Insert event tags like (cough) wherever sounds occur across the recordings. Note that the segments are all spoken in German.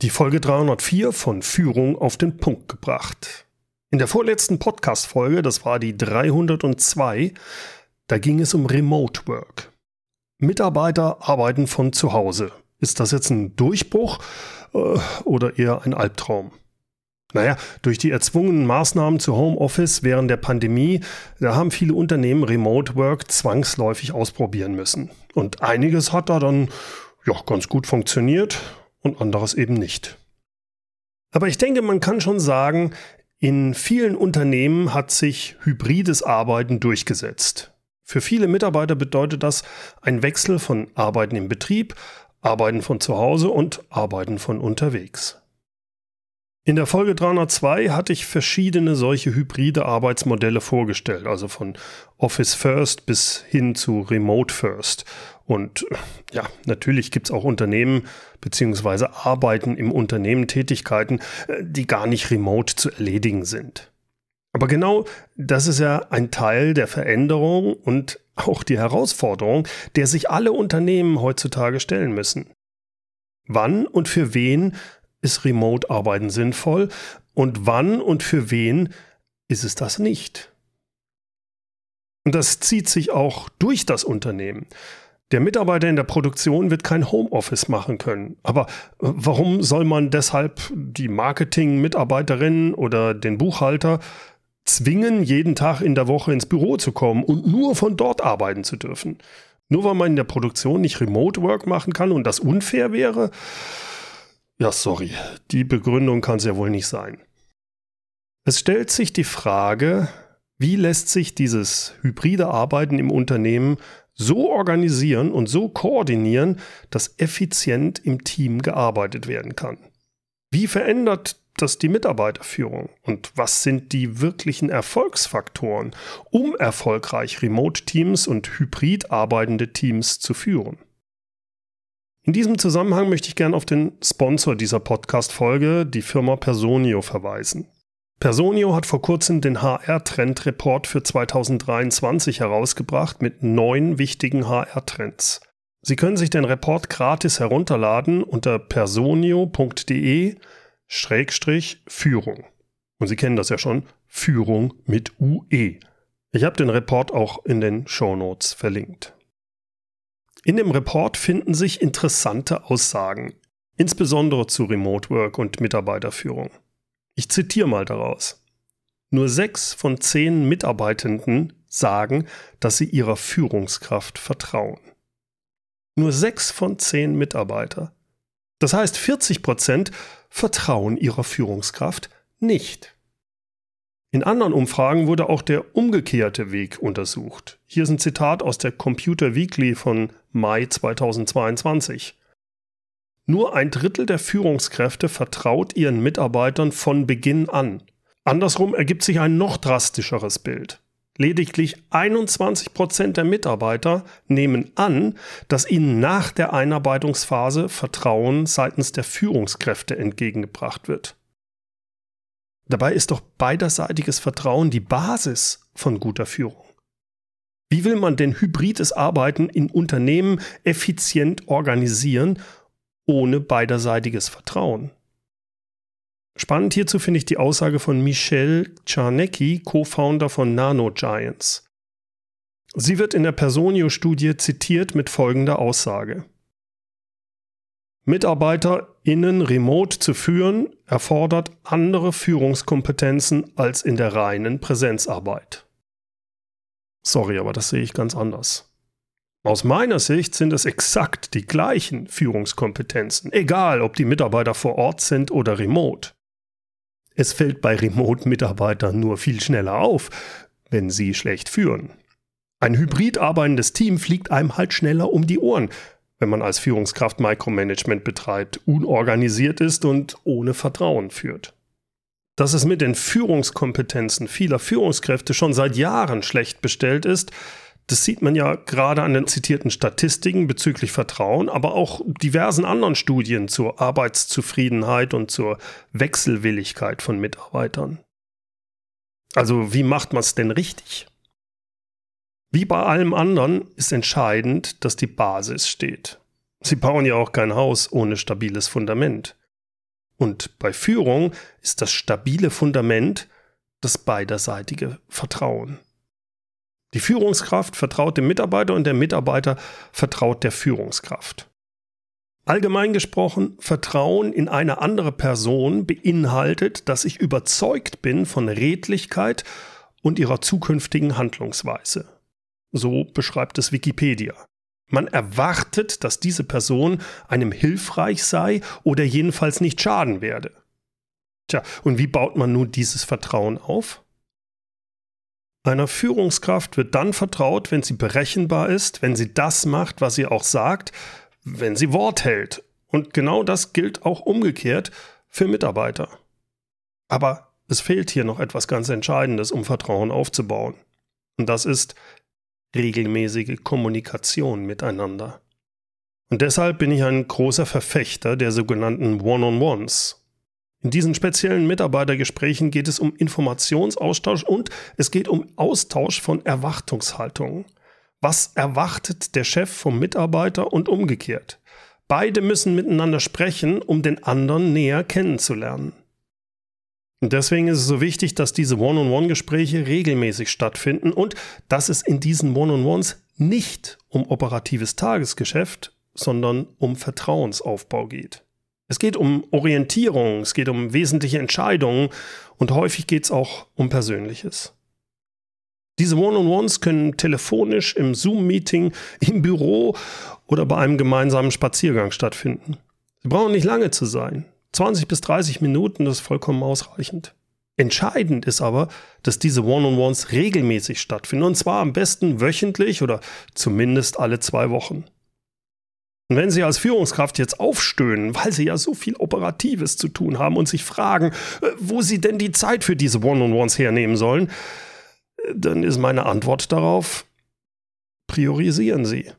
Die Folge 304 von Führung auf den Punkt gebracht. In der vorletzten Podcast-Folge, das war die 302, da ging es um Remote Work. Mitarbeiter arbeiten von zu Hause. Ist das jetzt ein Durchbruch äh, oder eher ein Albtraum? Naja, durch die erzwungenen Maßnahmen zu Homeoffice während der Pandemie, da haben viele Unternehmen Remote Work zwangsläufig ausprobieren müssen. Und einiges hat da dann ja ganz gut funktioniert und anderes eben nicht. Aber ich denke, man kann schon sagen, in vielen Unternehmen hat sich hybrides Arbeiten durchgesetzt. Für viele Mitarbeiter bedeutet das ein Wechsel von Arbeiten im Betrieb, Arbeiten von zu Hause und Arbeiten von unterwegs. In der Folge 302 hatte ich verschiedene solche hybride Arbeitsmodelle vorgestellt, also von Office First bis hin zu Remote First. Und ja, natürlich gibt es auch Unternehmen beziehungsweise Arbeiten im Unternehmen Tätigkeiten, äh, die gar nicht remote zu erledigen sind. Aber genau das ist ja ein Teil der Veränderung und auch die Herausforderung, der sich alle Unternehmen heutzutage stellen müssen. Wann und für wen ist Remote-Arbeiten sinnvoll und wann und für wen ist es das nicht? Und das zieht sich auch durch das Unternehmen. Der Mitarbeiter in der Produktion wird kein Homeoffice machen können. Aber warum soll man deshalb die Marketing-Mitarbeiterin oder den Buchhalter zwingen, jeden Tag in der Woche ins Büro zu kommen und nur von dort arbeiten zu dürfen? Nur weil man in der Produktion nicht Remote Work machen kann und das unfair wäre? Ja, sorry, die Begründung kann es ja wohl nicht sein. Es stellt sich die Frage, wie lässt sich dieses hybride Arbeiten im Unternehmen so organisieren und so koordinieren, dass effizient im Team gearbeitet werden kann? Wie verändert das die Mitarbeiterführung? Und was sind die wirklichen Erfolgsfaktoren, um erfolgreich Remote-Teams und hybrid arbeitende Teams zu führen? In diesem Zusammenhang möchte ich gerne auf den Sponsor dieser Podcast-Folge, die Firma Personio, verweisen. Personio hat vor kurzem den HR-Trend-Report für 2023 herausgebracht mit neun wichtigen HR-Trends. Sie können sich den Report gratis herunterladen unter personio.de-führung. Und Sie kennen das ja schon, Führung mit UE. Ich habe den Report auch in den Show Notes verlinkt. In dem Report finden sich interessante Aussagen, insbesondere zu Remote Work und Mitarbeiterführung. Ich zitiere mal daraus. Nur sechs von zehn Mitarbeitenden sagen, dass sie ihrer Führungskraft vertrauen. Nur sechs von zehn Mitarbeiter. Das heißt, 40 Prozent vertrauen ihrer Führungskraft nicht. In anderen Umfragen wurde auch der umgekehrte Weg untersucht. Hier ist ein Zitat aus der Computer Weekly von Mai 2022. Nur ein Drittel der Führungskräfte vertraut ihren Mitarbeitern von Beginn an. Andersrum ergibt sich ein noch drastischeres Bild. Lediglich 21 Prozent der Mitarbeiter nehmen an, dass ihnen nach der Einarbeitungsphase Vertrauen seitens der Führungskräfte entgegengebracht wird. Dabei ist doch beiderseitiges Vertrauen die Basis von guter Führung. Wie will man denn hybrides Arbeiten in Unternehmen effizient organisieren, ohne beiderseitiges Vertrauen? Spannend hierzu finde ich die Aussage von Michelle Czarnecki, Co-Founder von Nano Giants. Sie wird in der Personio-Studie zitiert mit folgender Aussage. MitarbeiterInnen remote zu führen, erfordert andere Führungskompetenzen als in der reinen Präsenzarbeit. Sorry, aber das sehe ich ganz anders. Aus meiner Sicht sind es exakt die gleichen Führungskompetenzen, egal ob die Mitarbeiter vor Ort sind oder remote. Es fällt bei Remote-Mitarbeitern nur viel schneller auf, wenn sie schlecht führen. Ein hybrid arbeitendes Team fliegt einem halt schneller um die Ohren, wenn man als Führungskraft Micromanagement betreibt, unorganisiert ist und ohne Vertrauen führt. Dass es mit den Führungskompetenzen vieler Führungskräfte schon seit Jahren schlecht bestellt ist, das sieht man ja gerade an den zitierten Statistiken bezüglich Vertrauen, aber auch diversen anderen Studien zur Arbeitszufriedenheit und zur Wechselwilligkeit von Mitarbeitern. Also wie macht man es denn richtig? Wie bei allem anderen ist entscheidend, dass die Basis steht. Sie bauen ja auch kein Haus ohne stabiles Fundament. Und bei Führung ist das stabile Fundament das beiderseitige Vertrauen. Die Führungskraft vertraut dem Mitarbeiter und der Mitarbeiter vertraut der Führungskraft. Allgemein gesprochen, Vertrauen in eine andere Person beinhaltet, dass ich überzeugt bin von Redlichkeit und ihrer zukünftigen Handlungsweise. So beschreibt es Wikipedia. Man erwartet, dass diese Person einem hilfreich sei oder jedenfalls nicht schaden werde. Tja, und wie baut man nun dieses Vertrauen auf? Einer Führungskraft wird dann vertraut, wenn sie berechenbar ist, wenn sie das macht, was sie auch sagt, wenn sie Wort hält. Und genau das gilt auch umgekehrt für Mitarbeiter. Aber es fehlt hier noch etwas ganz Entscheidendes, um Vertrauen aufzubauen. Und das ist regelmäßige Kommunikation miteinander. Und deshalb bin ich ein großer Verfechter der sogenannten One-on-Ones. In diesen speziellen Mitarbeitergesprächen geht es um Informationsaustausch und es geht um Austausch von Erwartungshaltungen. Was erwartet der Chef vom Mitarbeiter und umgekehrt? Beide müssen miteinander sprechen, um den anderen näher kennenzulernen. Deswegen ist es so wichtig, dass diese One-on-One-Gespräche regelmäßig stattfinden und dass es in diesen One-on-Ones nicht um operatives Tagesgeschäft, sondern um Vertrauensaufbau geht. Es geht um Orientierung, es geht um wesentliche Entscheidungen und häufig geht es auch um Persönliches. Diese One-on-Ones können telefonisch, im Zoom-Meeting, im Büro oder bei einem gemeinsamen Spaziergang stattfinden. Sie brauchen nicht lange zu sein. 20 bis 30 Minuten ist vollkommen ausreichend. Entscheidend ist aber, dass diese One-on-Ones regelmäßig stattfinden und zwar am besten wöchentlich oder zumindest alle zwei Wochen. Und wenn Sie als Führungskraft jetzt aufstöhnen, weil Sie ja so viel Operatives zu tun haben und sich fragen, äh, wo Sie denn die Zeit für diese One-on-Ones hernehmen sollen, dann ist meine Antwort darauf, priorisieren Sie.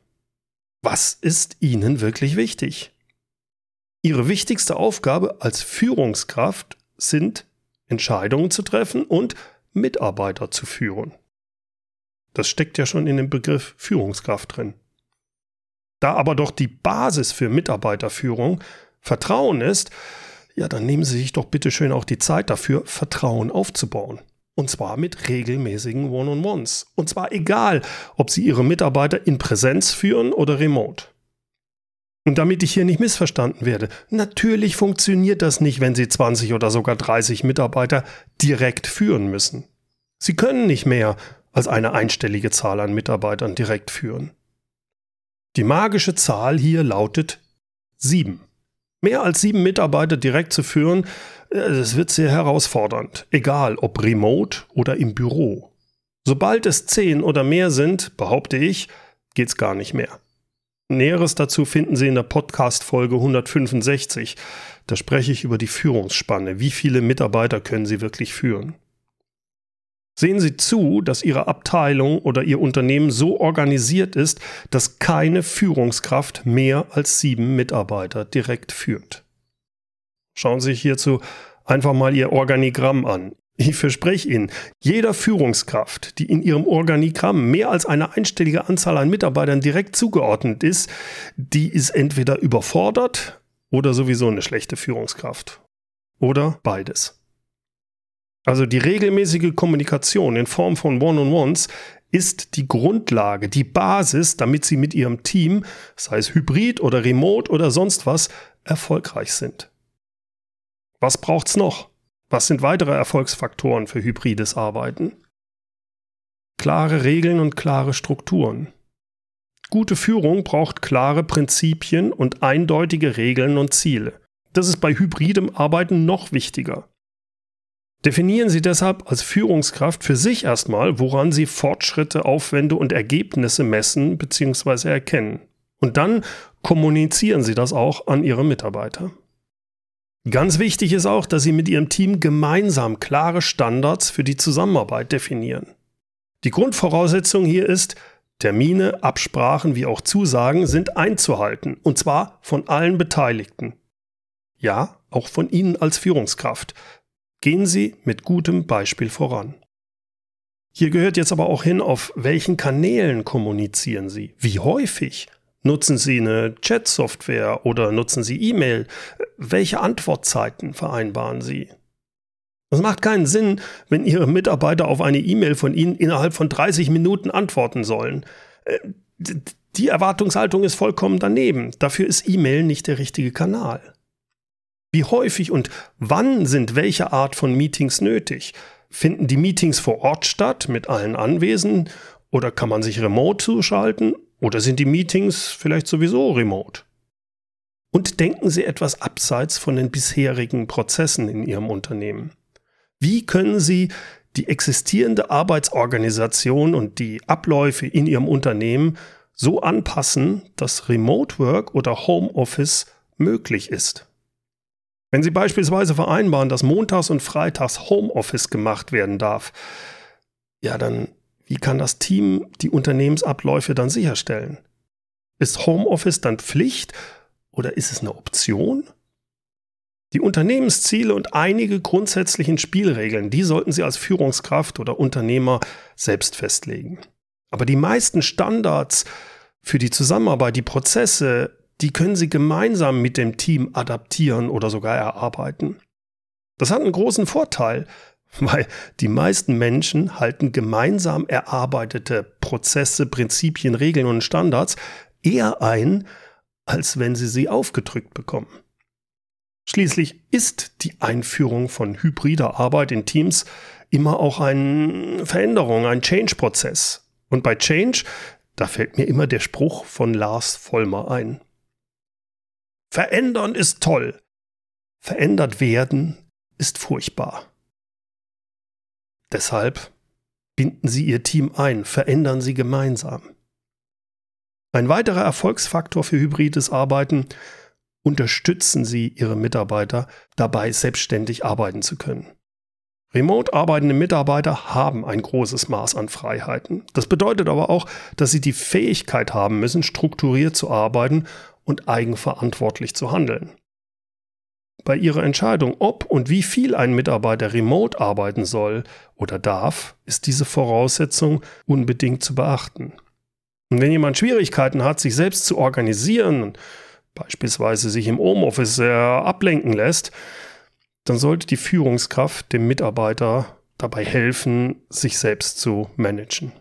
Was ist Ihnen wirklich wichtig? Ihre wichtigste Aufgabe als Führungskraft sind, Entscheidungen zu treffen und Mitarbeiter zu führen. Das steckt ja schon in dem Begriff Führungskraft drin. Da aber doch die Basis für Mitarbeiterführung Vertrauen ist, ja, dann nehmen Sie sich doch bitte schön auch die Zeit dafür, Vertrauen aufzubauen. Und zwar mit regelmäßigen One-on-Ones. Und zwar egal, ob Sie Ihre Mitarbeiter in Präsenz führen oder remote. Und damit ich hier nicht missverstanden werde, natürlich funktioniert das nicht, wenn Sie 20 oder sogar 30 Mitarbeiter direkt führen müssen. Sie können nicht mehr als eine einstellige Zahl an Mitarbeitern direkt führen. Die magische Zahl hier lautet 7. Mehr als sieben Mitarbeiter direkt zu führen, äh, das wird sehr herausfordernd, egal ob remote oder im Büro. Sobald es zehn oder mehr sind, behaupte ich, geht's gar nicht mehr. Näheres dazu finden Sie in der Podcast-Folge 165. Da spreche ich über die Führungsspanne. Wie viele Mitarbeiter können Sie wirklich führen? Sehen Sie zu, dass Ihre Abteilung oder Ihr Unternehmen so organisiert ist, dass keine Führungskraft mehr als sieben Mitarbeiter direkt führt. Schauen Sie sich hierzu einfach mal Ihr Organigramm an. Ich verspreche Ihnen, jeder Führungskraft, die in ihrem Organigramm mehr als eine einstellige Anzahl an Mitarbeitern direkt zugeordnet ist, die ist entweder überfordert oder sowieso eine schlechte Führungskraft. Oder beides. Also die regelmäßige Kommunikation in Form von One-on-Ones ist die Grundlage, die Basis, damit Sie mit Ihrem Team, sei es hybrid oder remote oder sonst was, erfolgreich sind. Was braucht's noch? Was sind weitere Erfolgsfaktoren für hybrides Arbeiten? Klare Regeln und klare Strukturen. Gute Führung braucht klare Prinzipien und eindeutige Regeln und Ziele. Das ist bei hybridem Arbeiten noch wichtiger. Definieren Sie deshalb als Führungskraft für sich erstmal, woran Sie Fortschritte, Aufwände und Ergebnisse messen bzw. erkennen. Und dann kommunizieren Sie das auch an Ihre Mitarbeiter. Ganz wichtig ist auch, dass Sie mit Ihrem Team gemeinsam klare Standards für die Zusammenarbeit definieren. Die Grundvoraussetzung hier ist, Termine, Absprachen wie auch Zusagen sind einzuhalten, und zwar von allen Beteiligten. Ja, auch von Ihnen als Führungskraft. Gehen Sie mit gutem Beispiel voran. Hier gehört jetzt aber auch hin, auf welchen Kanälen kommunizieren Sie, wie häufig Nutzen Sie eine Chat-Software oder nutzen Sie E-Mail? Welche Antwortzeiten vereinbaren Sie? Es macht keinen Sinn, wenn Ihre Mitarbeiter auf eine E-Mail von Ihnen innerhalb von 30 Minuten antworten sollen. Äh, die Erwartungshaltung ist vollkommen daneben. Dafür ist E-Mail nicht der richtige Kanal. Wie häufig und wann sind welche Art von Meetings nötig? Finden die Meetings vor Ort statt mit allen Anwesenden oder kann man sich remote zuschalten oder sind die Meetings vielleicht sowieso remote? Und denken Sie etwas abseits von den bisherigen Prozessen in Ihrem Unternehmen. Wie können Sie die existierende Arbeitsorganisation und die Abläufe in Ihrem Unternehmen so anpassen, dass Remote Work oder Homeoffice möglich ist? Wenn Sie beispielsweise vereinbaren, dass montags und freitags Homeoffice gemacht werden darf, ja, dann wie kann das Team die Unternehmensabläufe dann sicherstellen? Ist Homeoffice dann Pflicht oder ist es eine Option? Die Unternehmensziele und einige grundsätzlichen Spielregeln, die sollten Sie als Führungskraft oder Unternehmer selbst festlegen. Aber die meisten Standards für die Zusammenarbeit, die Prozesse, die können Sie gemeinsam mit dem Team adaptieren oder sogar erarbeiten. Das hat einen großen Vorteil, (laughs) weil die meisten Menschen halten gemeinsam erarbeitete Prozesse, Prinzipien, Regeln und Standards eher ein, als wenn sie sie aufgedrückt bekommen. Schließlich ist die Einführung von hybrider Arbeit in Teams immer auch eine Veränderung, ein Change-Prozess. Und bei Change, da fällt mir immer der Spruch von Lars Vollmer ein. Verändern ist toll. Verändert werden ist furchtbar. Deshalb binden Sie Ihr Team ein, verändern Sie gemeinsam. Ein weiterer Erfolgsfaktor für hybrides Arbeiten, unterstützen Sie Ihre Mitarbeiter dabei, selbstständig arbeiten zu können. Remote arbeitende Mitarbeiter haben ein großes Maß an Freiheiten. Das bedeutet aber auch, dass sie die Fähigkeit haben müssen, strukturiert zu arbeiten und eigenverantwortlich zu handeln. Bei Ihrer Entscheidung, ob und wie viel ein Mitarbeiter remote arbeiten soll oder darf, ist diese Voraussetzung unbedingt zu beachten. Und wenn jemand Schwierigkeiten hat, sich selbst zu organisieren, beispielsweise sich im Homeoffice sehr ablenken lässt, dann sollte die Führungskraft dem Mitarbeiter dabei helfen, sich selbst zu managen.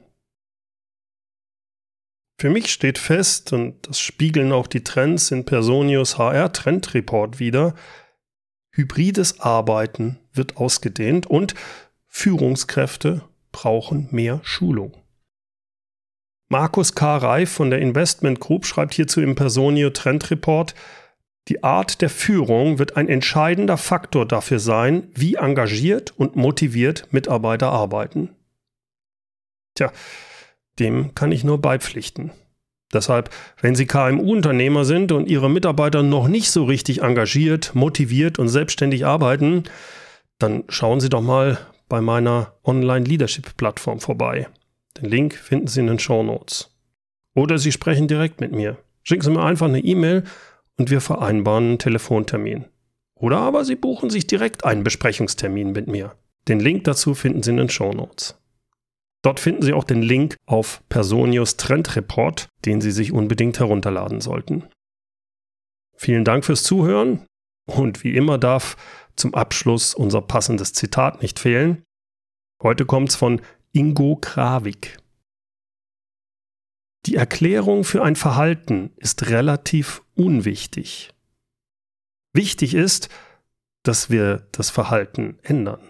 Für mich steht fest, und das spiegeln auch die Trends in Personius HR Trend Report wieder, hybrides Arbeiten wird ausgedehnt und Führungskräfte brauchen mehr Schulung. Markus K. Reif von der Investment Group schreibt hierzu im Personio Trend Report, die Art der Führung wird ein entscheidender Faktor dafür sein, wie engagiert und motiviert Mitarbeiter arbeiten. Tja, dem kann ich nur beipflichten. Deshalb, wenn Sie KMU-Unternehmer sind und Ihre Mitarbeiter noch nicht so richtig engagiert, motiviert und selbstständig arbeiten, dann schauen Sie doch mal bei meiner Online-Leadership-Plattform vorbei. Den Link finden Sie in den Show Notes. Oder Sie sprechen direkt mit mir. Schicken Sie mir einfach eine E-Mail und wir vereinbaren einen Telefontermin. Oder aber Sie buchen sich direkt einen Besprechungstermin mit mir. Den Link dazu finden Sie in den Show Notes. Dort finden Sie auch den Link auf Personius Trend Report, den Sie sich unbedingt herunterladen sollten. Vielen Dank fürs Zuhören und wie immer darf zum Abschluss unser passendes Zitat nicht fehlen. Heute kommt es von Ingo Kravik. Die Erklärung für ein Verhalten ist relativ unwichtig. Wichtig ist, dass wir das Verhalten ändern.